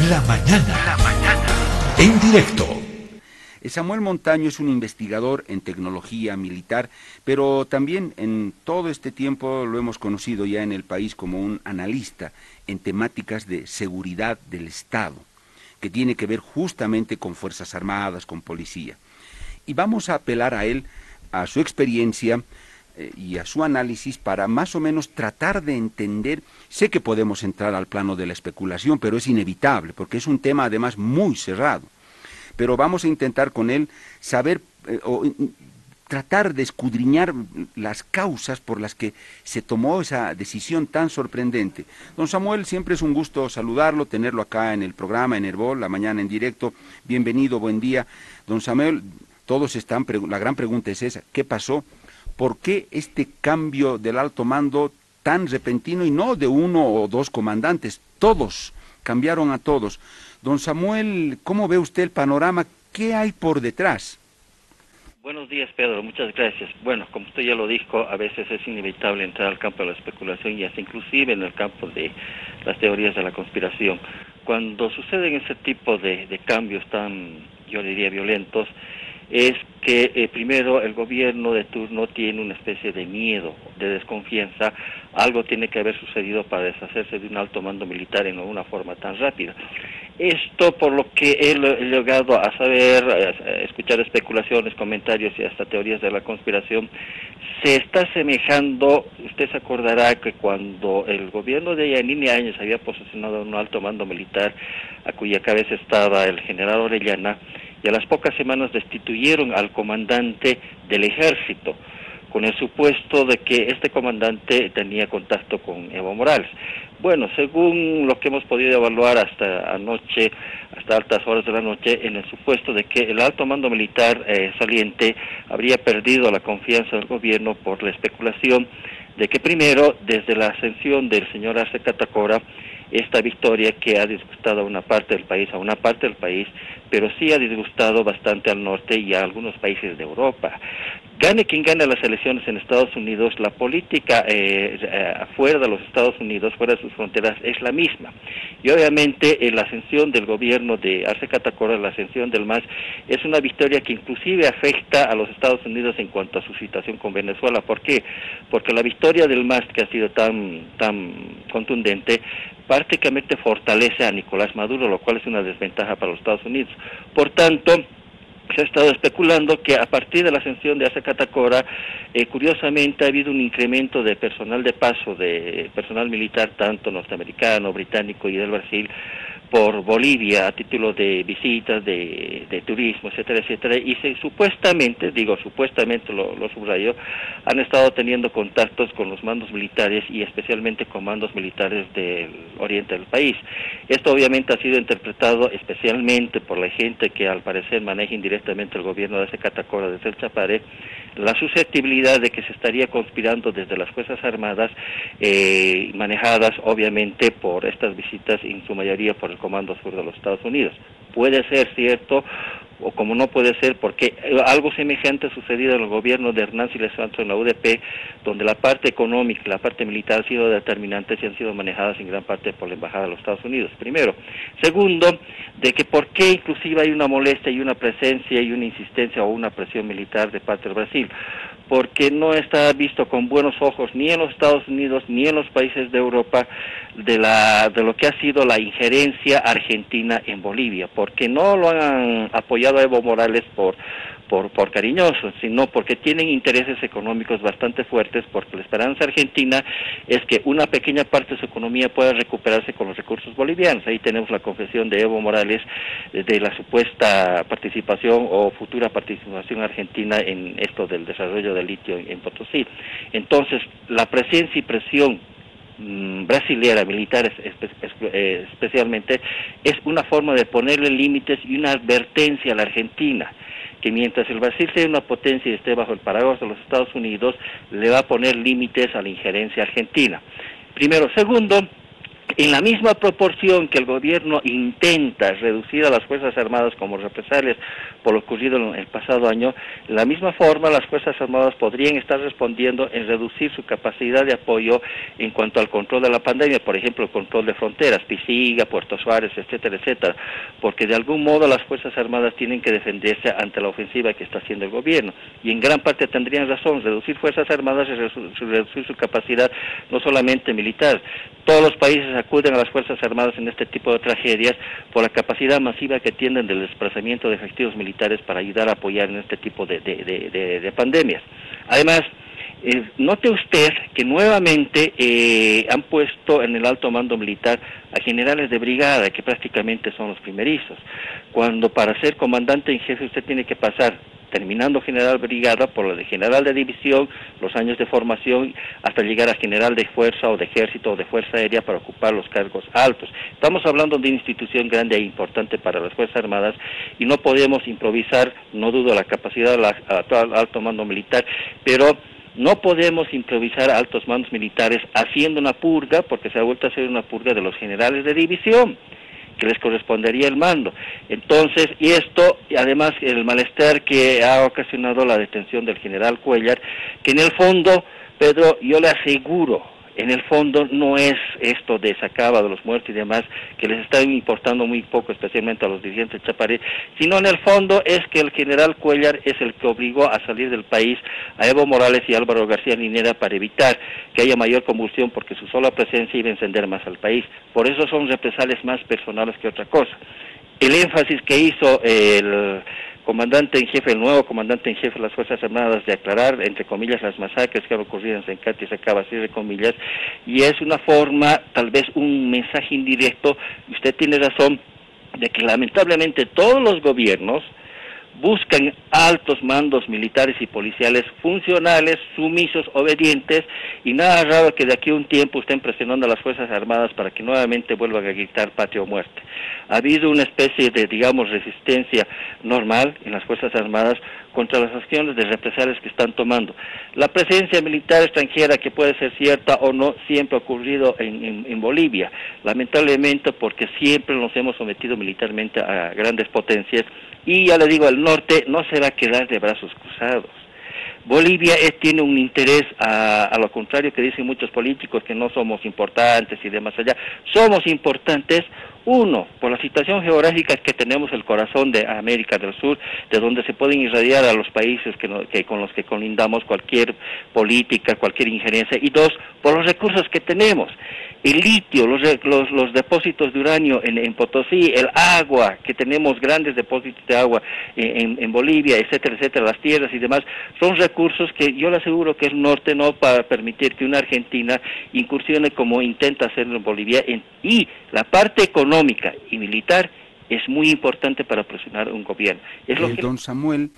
La mañana. La mañana. En directo. Samuel Montaño es un investigador en tecnología militar, pero también en todo este tiempo lo hemos conocido ya en el país como un analista en temáticas de seguridad del Estado, que tiene que ver justamente con Fuerzas Armadas, con policía. Y vamos a apelar a él, a su experiencia, eh, y a su análisis para más o menos tratar de entender, sé que podemos entrar al plano de la especulación, pero es inevitable, porque es un tema además muy cerrado, pero vamos a intentar con él saber eh, o tratar de escudriñar las causas por las que se tomó esa decisión tan sorprendente. Don Samuel, siempre es un gusto saludarlo, tenerlo acá en el programa, en Herbol, la mañana en directo. Bienvenido, buen día. Don Samuel, todos están, la gran pregunta es esa, ¿qué pasó? ¿Por qué este cambio del alto mando tan repentino y no de uno o dos comandantes? Todos, cambiaron a todos. Don Samuel, ¿cómo ve usted el panorama? ¿Qué hay por detrás? Buenos días, Pedro. Muchas gracias. Bueno, como usted ya lo dijo, a veces es inevitable entrar al campo de la especulación y hasta inclusive en el campo de las teorías de la conspiración. Cuando suceden ese tipo de, de cambios tan, yo diría, violentos, es que eh, primero el gobierno de turno tiene una especie de miedo, de desconfianza, algo tiene que haber sucedido para deshacerse de un alto mando militar en una forma tan rápida. Esto, por lo que he llegado a saber, a escuchar especulaciones, comentarios y hasta teorías de la conspiración, se está asemejando, usted se acordará que cuando el gobierno de Yanine Áñez había posicionado un alto mando militar, a cuya cabeza estaba el general Orellana, y a las pocas semanas destituyeron al comandante del ejército con el supuesto de que este comandante tenía contacto con Evo Morales. Bueno, según lo que hemos podido evaluar hasta anoche, hasta altas horas de la noche, en el supuesto de que el alto mando militar eh, saliente habría perdido la confianza del gobierno por la especulación de que primero, desde la ascensión del señor Arce Catacora, esta victoria que ha disgustado a una parte del país, a una parte del país, pero sí ha disgustado bastante al norte y a algunos países de Europa. Gane quien gane las elecciones en Estados Unidos, la política eh, eh afuera de los Estados Unidos, fuera de sus fronteras, es la misma. Y obviamente eh, la ascensión del gobierno de Arce Catacora, la ascensión del MAS, es una victoria que inclusive afecta a los Estados Unidos en cuanto a su situación con Venezuela. ¿Por qué? Porque la victoria del MAS, que ha sido tan, tan contundente, prácticamente fortalece a Nicolás Maduro, lo cual es una desventaja para los Estados Unidos. Por tanto, se ha estado especulando que a partir de la ascensión de Azacatacora, eh, curiosamente ha habido un incremento de personal de paso, de personal militar, tanto norteamericano, británico y del Brasil, por Bolivia a título de visitas, de, de turismo, etcétera, etcétera, y se, supuestamente, digo supuestamente lo, lo subrayo, han estado teniendo contactos con los mandos militares y especialmente con mandos militares del oriente del país. Esto obviamente ha sido interpretado especialmente por la gente que al parecer maneja indirectamente el gobierno de ese Catacora desde el Chapare, la susceptibilidad de que se estaría conspirando desde las Fuerzas Armadas, eh, manejadas obviamente por estas visitas, en su mayoría por el Comando Sur de los Estados Unidos. Puede ser cierto, o como no puede ser, porque algo semejante ha sucedido en el gobierno de Hernán Siles Santos en la UDP, donde la parte económica la parte militar han sido determinantes y han sido manejadas en gran parte por la Embajada de los Estados Unidos, primero. Segundo, de que por qué inclusive hay una molestia y una presencia y una insistencia o una presión militar de parte del Brasil porque no está visto con buenos ojos ni en los Estados Unidos ni en los países de Europa de, la, de lo que ha sido la injerencia argentina en Bolivia, porque no lo han apoyado a Evo Morales por por, por sino porque tienen intereses económicos bastante fuertes, porque la esperanza argentina es que una pequeña parte de su economía pueda recuperarse con los recursos bolivianos. Ahí tenemos la confesión de Evo Morales de la supuesta participación o futura participación argentina en esto del desarrollo del litio en Potosí. Entonces, la presencia y presión mm, brasilera, militares eh, especialmente, es una forma de ponerle límites y una advertencia a la Argentina que mientras el Brasil sea una potencia y esté bajo el paraguas de los Estados Unidos, le va a poner límites a la injerencia argentina. Primero. Segundo, en la misma proporción que el gobierno intenta reducir a las Fuerzas Armadas como represalias por lo ocurrido en el pasado año, de la misma forma las Fuerzas Armadas podrían estar respondiendo en reducir su capacidad de apoyo en cuanto al control de la pandemia, por ejemplo, el control de fronteras, Pisiga, Puerto Suárez, etcétera, etcétera, porque de algún modo las Fuerzas Armadas tienen que defenderse ante la ofensiva que está haciendo el gobierno. Y en gran parte tendrían razón, reducir Fuerzas Armadas es reducir su capacidad no solamente militar. Todos los países acuden a las Fuerzas Armadas en este tipo de tragedias por la capacidad masiva que tienen del desplazamiento de efectivos militares para ayudar a apoyar en este tipo de, de pandemias. Además, eh, note usted que nuevamente eh, han puesto en el alto mando militar a generales de brigada, que prácticamente son los primerizos, cuando para ser comandante en jefe usted tiene que pasar terminando general brigada por lo de general de división, los años de formación, hasta llegar a general de fuerza o de ejército o de fuerza aérea para ocupar los cargos altos. Estamos hablando de una institución grande e importante para las Fuerzas Armadas y no podemos improvisar, no dudo la capacidad del alto mando militar, pero no podemos improvisar altos mandos militares haciendo una purga, porque se ha vuelto a hacer una purga de los generales de división, que les correspondería el mando. Entonces, y esto, además, el malestar que ha ocasionado la detención del general Cuellar, que en el fondo, Pedro, yo le aseguro, en el fondo no es esto de sacaba de los muertos y demás que les está importando muy poco, especialmente a los dirigentes Chaparé, sino en el fondo es que el general Cuellar es el que obligó a salir del país a Evo Morales y Álvaro García Linera para evitar que haya mayor combustión porque su sola presencia iba a encender más al país. Por eso son represalias más personales que otra cosa. El énfasis que hizo el comandante en jefe, el nuevo comandante en jefe de las Fuerzas Armadas, de aclarar, entre comillas, las masacres que han ocurrido en Sencati y Sacaba, de comillas, y es una forma, tal vez un mensaje indirecto, y usted tiene razón, de que lamentablemente todos los gobiernos, buscan altos mandos militares y policiales funcionales, sumisos, obedientes, y nada raro que de aquí a un tiempo estén presionando a las Fuerzas Armadas para que nuevamente vuelvan a gritar patria o muerte. Ha habido una especie de, digamos, resistencia normal en las Fuerzas Armadas contra las acciones de represalias que están tomando. La presencia militar extranjera, que puede ser cierta o no, siempre ha ocurrido en, en Bolivia, lamentablemente porque siempre nos hemos sometido militarmente a grandes potencias y ya le digo, el norte no se va a quedar de brazos cruzados. Bolivia tiene un interés, a, lo contrario que dicen muchos políticos, que no somos importantes y demás allá. Somos importantes, uno, por la situación geográfica que tenemos el corazón de América del Sur, de donde se pueden irradiar a los países que, con los que colindamos cualquier política, cualquier injerencia. Y dos, por los recursos que tenemos el litio, los, los, depósitos de uranio en, Potosí, el agua, que tenemos grandes depósitos de agua en, Bolivia, etcétera, etcétera, las tierras y demás, son recursos que yo le aseguro que el norte no va a permitir que una Argentina incursione como intenta hacerlo en Bolivia. y la parte económica y militar es muy importante para presionar un gobierno. Es lo Don Samuel,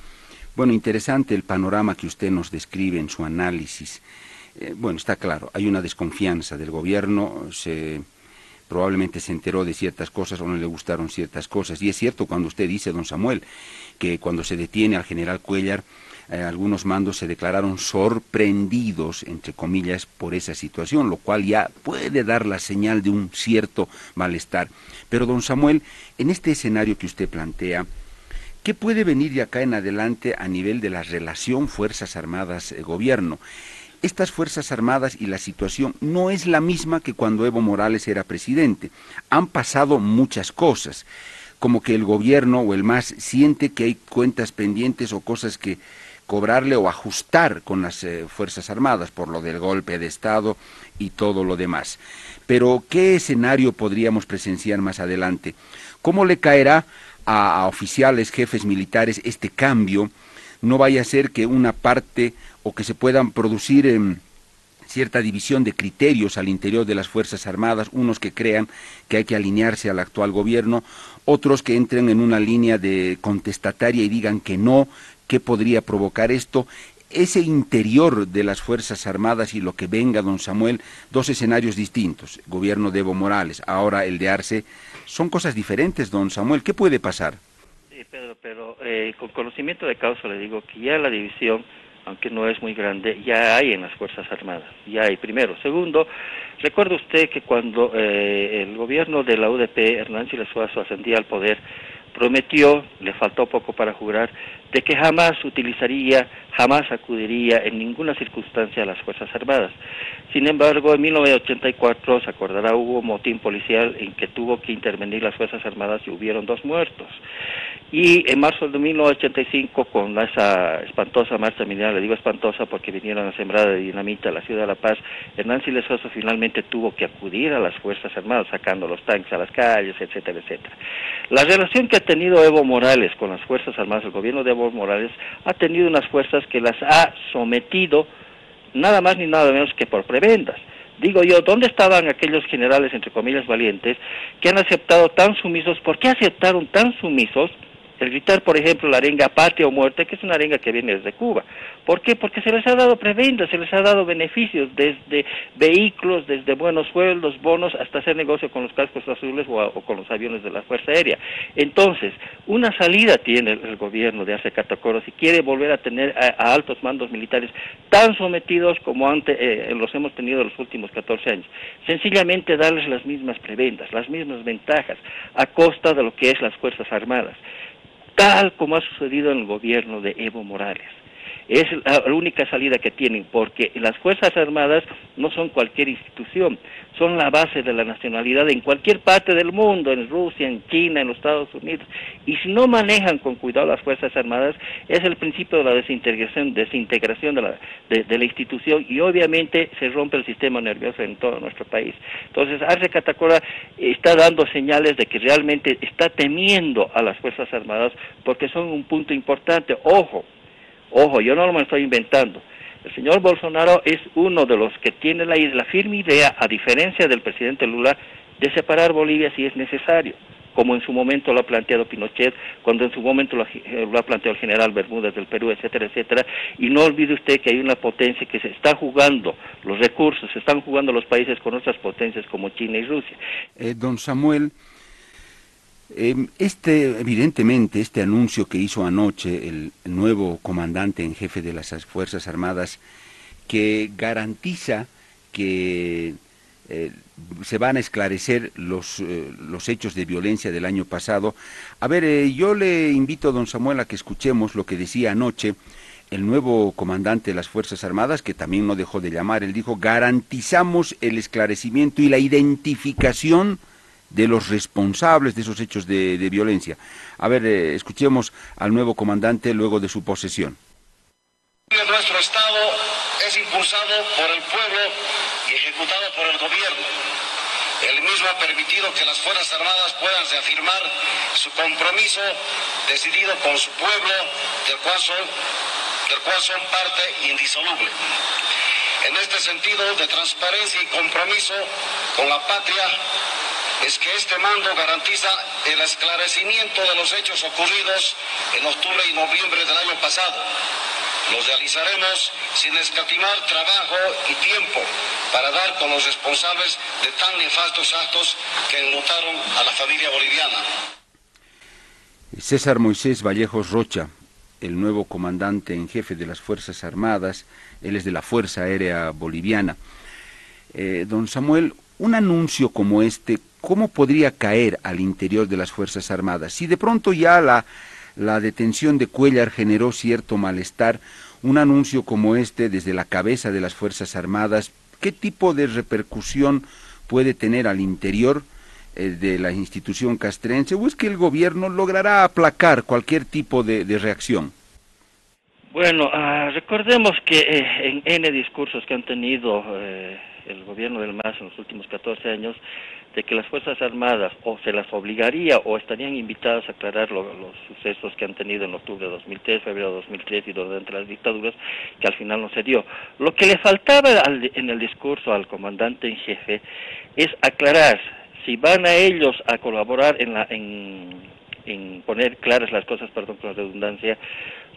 bueno, interesante el panorama que usted nos describe en su análisis. Eh, bueno, está claro, hay una desconfianza del gobierno, probablemente se enteró de ciertas cosas o no le gustaron ciertas cosas. Y es cierto cuando usted dice, don Samuel, que cuando se detiene al general Cuellar, eh, algunos mandos se declararon sorprendidos, entre comillas, por esa situación, lo cual ya puede dar la señal de un cierto malestar. Pero, don Samuel, en este escenario que usted plantea, ¿qué puede venir de acá en adelante a nivel de la relación Fuerzas Armadas-Gobierno? Estas Fuerzas Armadas y la situación no es la misma que cuando Evo Morales era presidente. Han pasado muchas cosas, como que el gobierno o el MAS siente que hay cuentas pendientes o cosas que cobrarle o ajustar con las eh, Fuerzas Armadas por lo del golpe de Estado y todo lo demás. Pero, ¿qué escenario podríamos presenciar más adelante? ¿Cómo le caerá a oficiales, jefes militares este cambio? No vaya a ser que una parte o que se puedan producir em, cierta división de criterios al interior de las Fuerzas Armadas, unos que crean que hay que alinearse al actual gobierno, otros que entren en una línea de contestataria y digan que no, ¿qué podría provocar esto? Ese interior de las Fuerzas Armadas y lo que venga, don Samuel, dos escenarios distintos, gobierno de Evo Morales, ahora el de Arce, son cosas diferentes, don Samuel, ¿qué puede pasar? Sí, Pedro, pero eh, con conocimiento de causa le digo que ya la división aunque no es muy grande, ya hay en las Fuerzas Armadas, ya hay primero. Segundo, recuerda usted que cuando eh, el gobierno de la UDP, Hernán Siles ascendía al poder, prometió, le faltó poco para jurar, de que jamás utilizaría, jamás acudiría en ninguna circunstancia a las Fuerzas Armadas. Sin embargo, en 1984, se acordará, hubo motín policial en que tuvo que intervenir las Fuerzas Armadas y hubieron dos muertos. Y en marzo de 1985, con esa espantosa marcha militar, le digo espantosa porque vinieron a sembrar de dinamita a la ciudad de La Paz, Hernán Siles finalmente tuvo que acudir a las Fuerzas Armadas, sacando los tanques a las calles, etcétera, etcétera. La relación que ha tenido Evo Morales con las Fuerzas Armadas, el gobierno de Morales, ha tenido unas fuerzas que las ha sometido nada más ni nada menos que por prebendas. Digo yo, ¿dónde estaban aquellos generales, entre comillas, valientes, que han aceptado tan sumisos? ¿Por qué aceptaron tan sumisos el gritar, por ejemplo, la arenga patria o muerte, que es una arenga que viene desde Cuba. ¿Por qué? Porque se les ha dado prebendas, se les ha dado beneficios, desde vehículos, desde buenos sueldos, bonos, hasta hacer negocio con los cascos azules o, con los aviones de la Fuerza Aérea. Entonces, una salida tiene el, gobierno de hace Catacoro si quiere volver a tener a, altos mandos militares tan sometidos como antes eh, los hemos tenido en los últimos 14 años. Sencillamente darles las mismas prebendas, las mismas ventajas, a costa de lo que es las Fuerzas Armadas tal como ha sucedido en el gobierno de Evo Morales. Es la única salida que tienen, porque las Fuerzas Armadas no son cualquier institución, son la base de la nacionalidad en cualquier parte del mundo, en Rusia, en China, en los Estados Unidos. Y si no manejan con cuidado las Fuerzas Armadas, es el principio de la desintegración, desintegración de, la, de, la institución y obviamente se rompe el sistema nervioso en todo nuestro país. Entonces, Arce Catacora está dando señales de que realmente está temiendo a las Fuerzas Armadas porque son un punto importante. Ojo, Ojo, yo no lo estoy inventando. El señor Bolsonaro es uno de los que tiene la, firme idea, a diferencia del presidente Lula, de separar Bolivia si es necesario, como en su momento lo ha planteado Pinochet, cuando en su momento lo, ha planteado el general Bermúdez del Perú, etcétera, etcétera. Y no olvide usted que hay una potencia que se está jugando los recursos, se están jugando los países con otras potencias como China y Rusia. Eh, don Samuel, este, evidentemente, este anuncio que hizo anoche el, nuevo comandante en jefe de las Fuerzas Armadas, que garantiza que eh, se van a esclarecer los, eh, los, hechos de violencia del año pasado. A ver, eh, yo le invito, don Samuel, a que escuchemos lo que decía anoche el nuevo comandante de las Fuerzas Armadas, que también no dejó de llamar. Él dijo, garantizamos el esclarecimiento y la identificación de los responsables de esos hechos de, violencia. A ver, eh, escuchemos al nuevo comandante luego de su posesión. Nuestro Estado es impulsado por el pueblo y ejecutado por el gobierno. El mismo ha permitido que las Fuerzas Armadas puedan reafirmar su compromiso decidido con su pueblo, del cual son, del cual son parte indisoluble. En este sentido de transparencia y compromiso con la patria, es que este mando garantiza el esclarecimiento de los hechos ocurridos en octubre y noviembre del año pasado. Lo realizaremos sin escatimar trabajo y tiempo para dar con los responsables de tan nefastos actos que enlutaron a la familia boliviana. César Moisés Vallejos Rocha, el nuevo comandante en jefe de las Fuerzas Armadas, él es de la Fuerza Aérea Boliviana. Eh, don Samuel, un anuncio como este, ¿cómo podría caer al interior de las Fuerzas Armadas? Si de pronto ya la, la detención de Cuellar generó cierto malestar, un anuncio como este desde la cabeza de las Fuerzas Armadas, ¿qué tipo de repercusión puede tener al interior eh, de la institución castrense o es que el gobierno logrará aplacar cualquier tipo de, reacción? Bueno, ah, recordemos que eh, en N discursos que han tenido eh, el gobierno del MAS en los últimos 14 años de que las Fuerzas Armadas o se las obligaría o estarían invitadas a aclarar los sucesos que han tenido en octubre de 2003, febrero de 2003 y durante las dictaduras, que al final no se dio. Lo que le faltaba en el discurso al comandante en jefe es aclarar si van a ellos a colaborar en, la, en, en poner claras las cosas, perdón con la redundancia,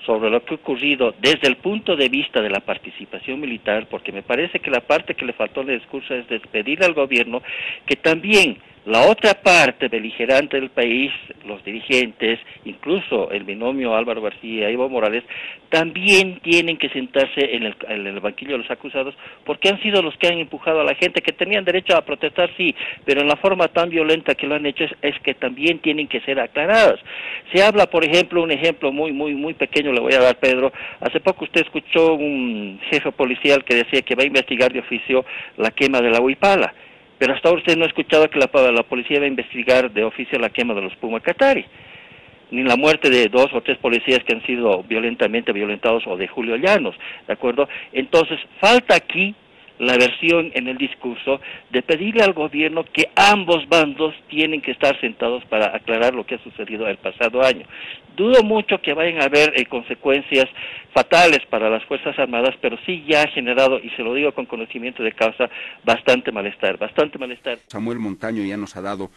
sobre lo que ha ocurrido desde el punto de vista de la participación militar, porque me parece que la parte que le faltó el discurso es despedir al gobierno que también La otra parte beligerante del país, los dirigentes, incluso el binomio Álvaro García y Evo Morales, también tienen que sentarse en el, en el, banquillo de los acusados porque han sido los que han empujado a la gente que tenían derecho a protestar, sí, pero en la forma tan violenta que lo han hecho es, es que también tienen que ser aclarados. Se habla, por ejemplo, un ejemplo muy, muy, muy pequeño le voy a dar, Pedro. Hace poco usted escuchó un jefe policial que decía que va a investigar de oficio la quema de la Huipala pero hasta ahora usted no ha escuchado que la, la policía va a investigar de oficio la quema de los Puma Catari, ni la muerte de dos o tres policías que han sido violentamente violentados o de Julio Llanos, ¿de acuerdo? Entonces, falta aquí la versión en el discurso de pedirle al gobierno que ambos bandos tienen que estar sentados para aclarar lo que ha sucedido el pasado año. Dudo mucho que vayan a haber eh, consecuencias fatales para las Fuerzas Armadas, pero sí ya ha generado, y se lo digo con conocimiento de causa, bastante malestar, bastante malestar. Samuel Montaño ya nos ha dado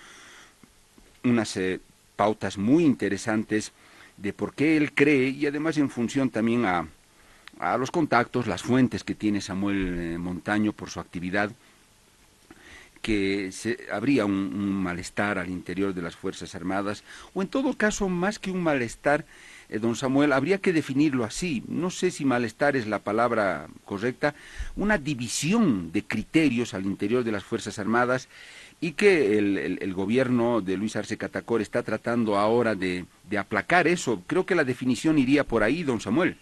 unas eh, pautas muy interesantes de por qué él cree, y además en función también a, a los contactos, las fuentes que tiene Samuel eh, Montaño por su actividad, que se, habría un, malestar al interior de las Fuerzas Armadas, o en todo caso, más que un malestar, eh, don Samuel, habría que definirlo así, no sé si malestar es la palabra correcta, una división de criterios al interior de las Fuerzas Armadas y que el, gobierno de Luis Arce Catacor está tratando ahora de, de aplacar eso. Creo que la definición iría por ahí, don Samuel.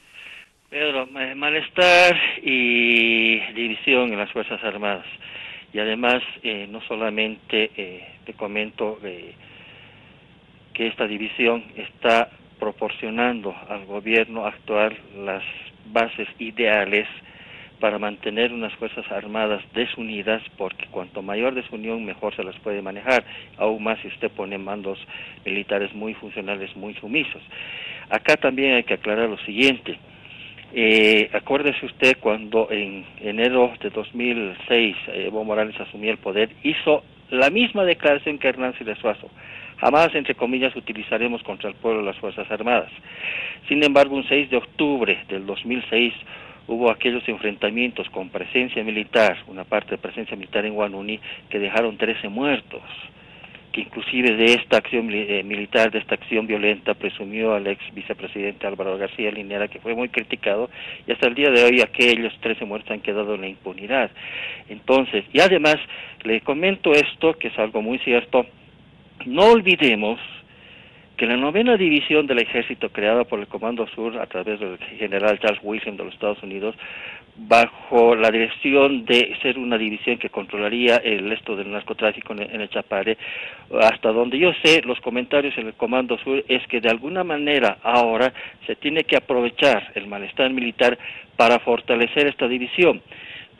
Pedro, malestar y división en las Fuerzas Armadas. Y además, eh, no solamente eh, te comento que esta división está proporcionando al gobierno actual las bases ideales para mantener unas Fuerzas Armadas desunidas, porque cuanto mayor desunión, mejor se las puede manejar, aún más si usted pone mandos militares muy funcionales, muy sumisos. Acá también hay que aclarar lo siguiente, eh, acuérdese usted cuando en enero de 2006 eh, Evo Morales asumió el poder, hizo la misma declaración que Hernán Siles Suazo. Jamás, entre comillas, utilizaremos contra el pueblo las Fuerzas Armadas. Sin embargo, un 6 de octubre del 2006 hubo aquellos enfrentamientos con presencia militar, una parte de presencia militar en Guanuni, que dejaron 13 muertos que inclusive de esta acción eh, militar, de esta acción violenta, presumió al ex vicepresidente Álvaro García Linera, que fue muy criticado, y hasta el día de hoy aquellos 13 muertos han quedado en la impunidad. Entonces, y además, le comento esto, que es algo muy cierto, no olvidemos que la novena división del ejército creada por el Comando Sur a través del general Charles Wilson de los Estados Unidos bajo la dirección de ser una división que controlaría el esto del narcotráfico en el Chapare. Hasta donde yo sé, los comentarios en el Comando Sur es que de alguna manera ahora se tiene que aprovechar el malestar militar para fortalecer esta división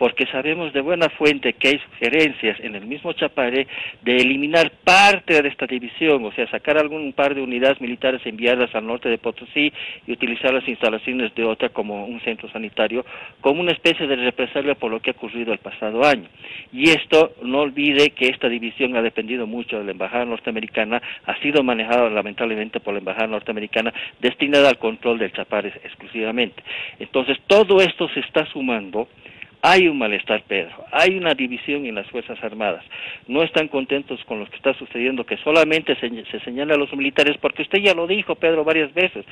porque sabemos de buena fuente que hay sugerencias en el mismo Chapare de eliminar parte de esta división, o sea, sacar algún par de unidades militares enviadas al norte de Potosí y utilizar las instalaciones de otra como un centro sanitario, como una especie de represalia por lo que ha ocurrido el pasado año. Y esto, no olvide que esta división ha dependido mucho de la Embajada norteamericana, ha sido manejada lamentablemente por la Embajada norteamericana, destinada al control del Chapare exclusivamente. Entonces, todo esto se está sumando hay un malestar, Pedro, hay una división en las Fuerzas Armadas. No están contentos con lo que está sucediendo, que solamente se, se, señala a los militares, porque usted ya lo dijo, Pedro, varias veces.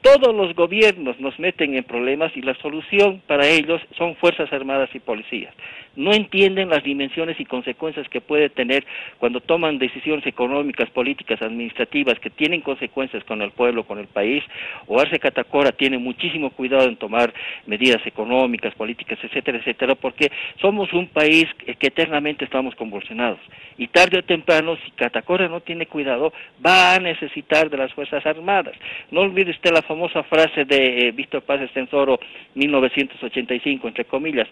Todos los gobiernos nos meten en problemas y la solución para ellos son Fuerzas Armadas y policías no entienden las dimensiones y consecuencias que puede tener cuando toman decisiones económicas, políticas, administrativas que tienen consecuencias con el pueblo, con el país. O Arce Catacora tiene muchísimo cuidado en tomar medidas económicas, políticas, etcétera, etcétera, porque somos un país que eternamente estamos convulsionados. Y tarde o temprano, si Catacora no tiene cuidado, va a necesitar de las Fuerzas Armadas. No olvide usted la famosa frase de eh, Víctor Paz Estensoro, 1985, entre comillas,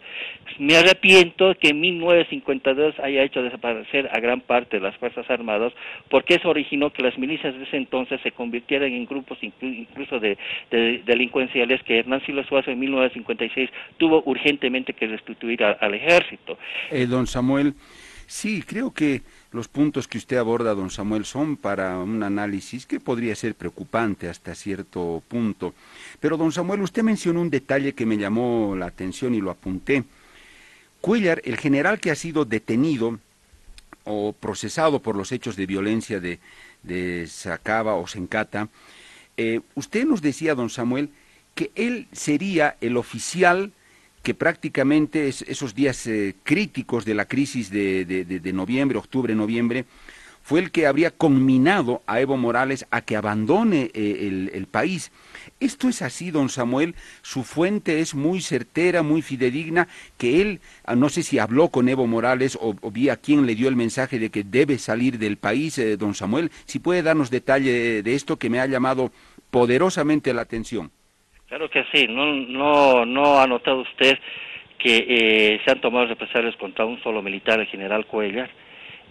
me arrepiento que en 1952 haya hecho desaparecer a gran parte de las Fuerzas Armadas, porque eso originó que las milicias de ese entonces se convirtieran en grupos incluso de, delincuenciales que Hernán Silva Suazo en 1956 tuvo urgentemente que restituir al ejército. Eh, don Samuel, sí, creo que los puntos que usted aborda, don Samuel, son para un análisis que podría ser preocupante hasta cierto punto. Pero, don Samuel, usted mencionó un detalle que me llamó la atención y lo apunté. Cuellar, el general que ha sido detenido o procesado por los hechos de violencia de, de Sacaba o Sencata, eh, usted nos decía, don Samuel, que él sería el oficial que prácticamente esos días eh, críticos de la crisis de, de noviembre, octubre, noviembre, fue el que habría conminado a Evo Morales a que abandone eh, el, país. Esto es así, don Samuel, su fuente es muy certera, muy fidedigna, que él, ah, no sé si habló con Evo Morales o, vi a quién le dio el mensaje de que debe salir del país, eh, don Samuel, si puede darnos detalle de esto que me ha llamado poderosamente la atención. Claro que sí, no, no, no ha notado usted que eh, se han tomado represalias contra un solo militar, el general Cuellar,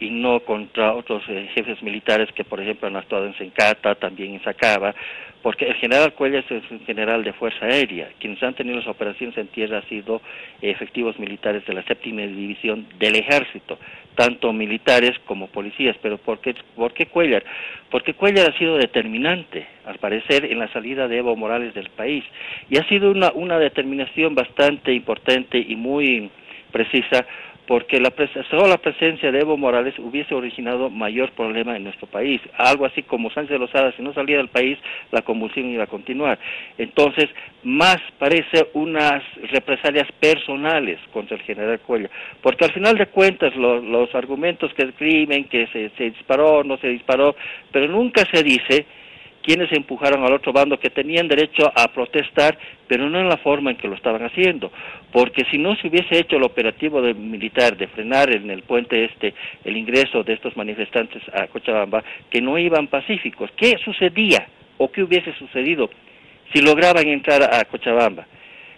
y no contra otros eh, jefes militares que, por ejemplo, han actuado en Sencata, también en Sacaba, porque el general Cuellas es un general de Fuerza Aérea. Quienes han tenido las operaciones en tierra han sido efectivos militares de la séptima división del ejército, tanto militares como policías. Pero ¿por qué, por Cuellar? Porque Cuellar ha sido determinante, al parecer, en la salida de Evo Morales del país. Y ha sido una, una determinación bastante importante y muy precisa porque la solo la presencia de Evo Morales hubiese originado mayor problema en nuestro país. Algo así como Sánchez Lozada, si no salía del país, la convulsión iba a continuar. Entonces, más parece unas represalias personales contra el general Cuello, porque al final de cuentas los argumentos que escriben, que se, se disparó, no se disparó, pero nunca se dice quienes empujaron al otro bando que tenían derecho a protestar, pero no en la forma en que lo estaban haciendo, porque si no se hubiese hecho el operativo de militar de frenar en el puente este el ingreso de estos manifestantes a Cochabamba, que no iban pacíficos, ¿qué sucedía o qué hubiese sucedido si lograban entrar a Cochabamba?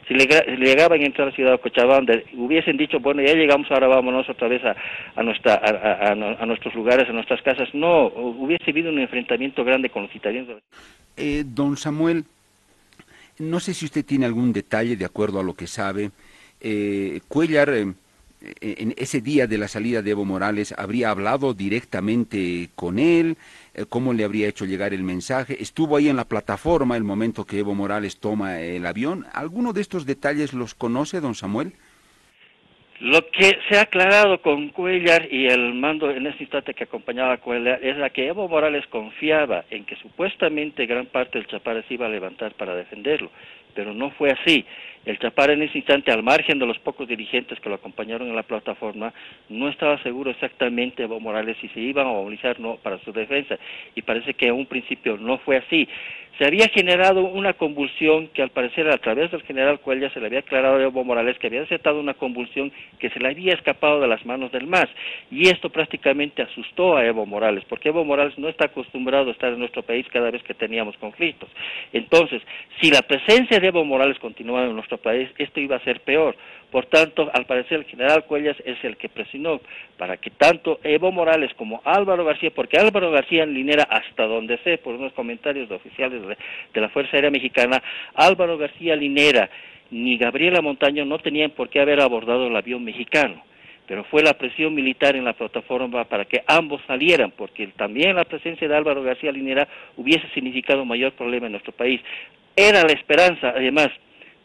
Si le, llegaban a entrar a la ciudad de Cochabamba, hubiesen dicho, bueno, ya llegamos, ahora vámonos otra vez a, nuestra, a, nuestros lugares, a nuestras casas. No, hubiese habido un enfrentamiento grande con los italianos. Eh, don Samuel, no sé si usted tiene algún detalle de acuerdo a lo que sabe. Eh, Cuellar, eh, en ese día de la salida de Evo Morales, habría hablado directamente con él. Eh, cómo le habría hecho llegar el mensaje. Estuvo ahí en la plataforma el momento que Evo Morales toma el avión. ¿Alguno de estos detalles los conoce, don Samuel? Lo que se ha aclarado con Cuellar y el mando en ese instante que acompañaba a Cuellar es la que Evo Morales confiaba en que supuestamente gran parte del Chapar se iba a levantar para defenderlo, pero no fue así. El Chapar en ese instante, al margen de los pocos dirigentes que lo acompañaron en la plataforma, no estaba seguro exactamente Evo Morales si se iban a movilizar no para su defensa, y parece que en un principio no fue así se había generado una convulsión que al parecer a través del general Cuellar se le había aclarado a Evo Morales que había aceptado una convulsión que se le había escapado de las manos del MAS. Y esto prácticamente asustó a Evo Morales, porque Evo Morales no está acostumbrado a estar en nuestro país cada vez que teníamos conflictos. Entonces, si la presencia de Evo Morales continuaba en nuestro país, esto iba a ser peor. Por tanto, al parecer el general Cuellas es el que presionó para que tanto Evo Morales como Álvaro García, porque Álvaro García Linera, hasta donde sé, por unos comentarios de oficiales de, la Fuerza Aérea Mexicana, Álvaro García Linera ni Gabriela Montaño no tenían por qué haber abordado el avión mexicano pero fue la presión militar en la plataforma para que ambos salieran, porque también la presencia de Álvaro García Linera hubiese significado mayor problema en nuestro país. Era la esperanza, además,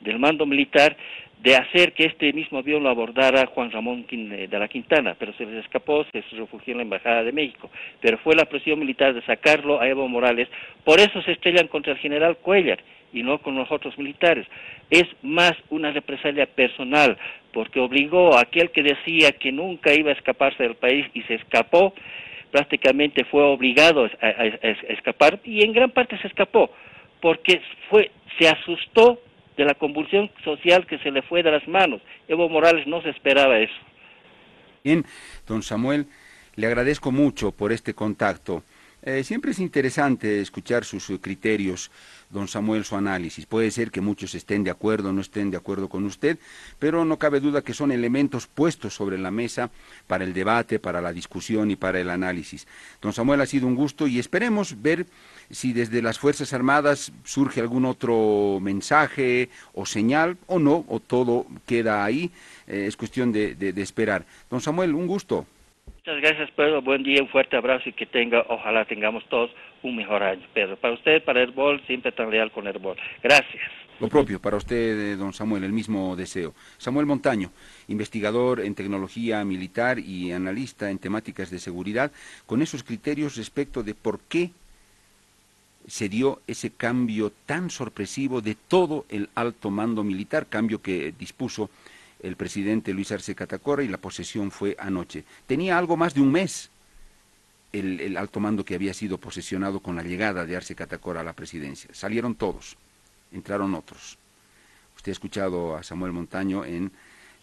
del mando militar de hacer que este mismo avión lo abordara Juan Ramón de la Quintana, pero se les escapó, se refugió en la Embajada de México. Pero fue la presión militar de sacarlo a Evo Morales, por eso se estrellan contra el general Cuellar y no con los otros militares. Es más una represalia personal, porque obligó a aquel que decía que nunca iba a escaparse del país y se escapó, prácticamente fue obligado a, a escapar y en gran parte se escapó, porque fue, se asustó de la convulsión social que se le fue de las manos. Evo Morales no se esperaba eso. Bien, don Samuel, le agradezco mucho por este contacto. Eh, siempre es interesante escuchar sus criterios, don Samuel, su análisis. Puede ser que muchos estén de acuerdo o no estén de acuerdo con usted, pero no cabe duda que son elementos puestos sobre la mesa para el debate, para la discusión y para el análisis. Don Samuel, ha sido un gusto y esperemos ver si desde las Fuerzas Armadas surge algún otro mensaje o señal o no, o todo queda ahí. Eh, es cuestión de esperar. Don Samuel, un gusto. Muchas gracias, Pedro. Buen día, un fuerte abrazo y que tenga, ojalá tengamos todos un mejor año, Pedro. Para usted, para Herbol, siempre tan leal con Herbol. Gracias. Lo propio para usted, don Samuel, el mismo deseo. Samuel Montaño, investigador en tecnología militar y analista en temáticas de seguridad, con esos criterios respecto de por qué se dio ese cambio tan sorpresivo de todo el alto mando militar, cambio que dispuso el presidente Luis Arce Catacora y la posesión fue anoche. Tenía algo más de un mes el, el, alto mando que había sido posesionado con la llegada de Arce Catacora a la presidencia. Salieron todos, entraron otros. Usted ha escuchado a Samuel Montaño en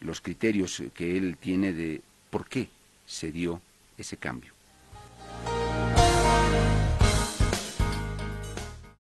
los criterios que él tiene de por qué se dio ese cambio.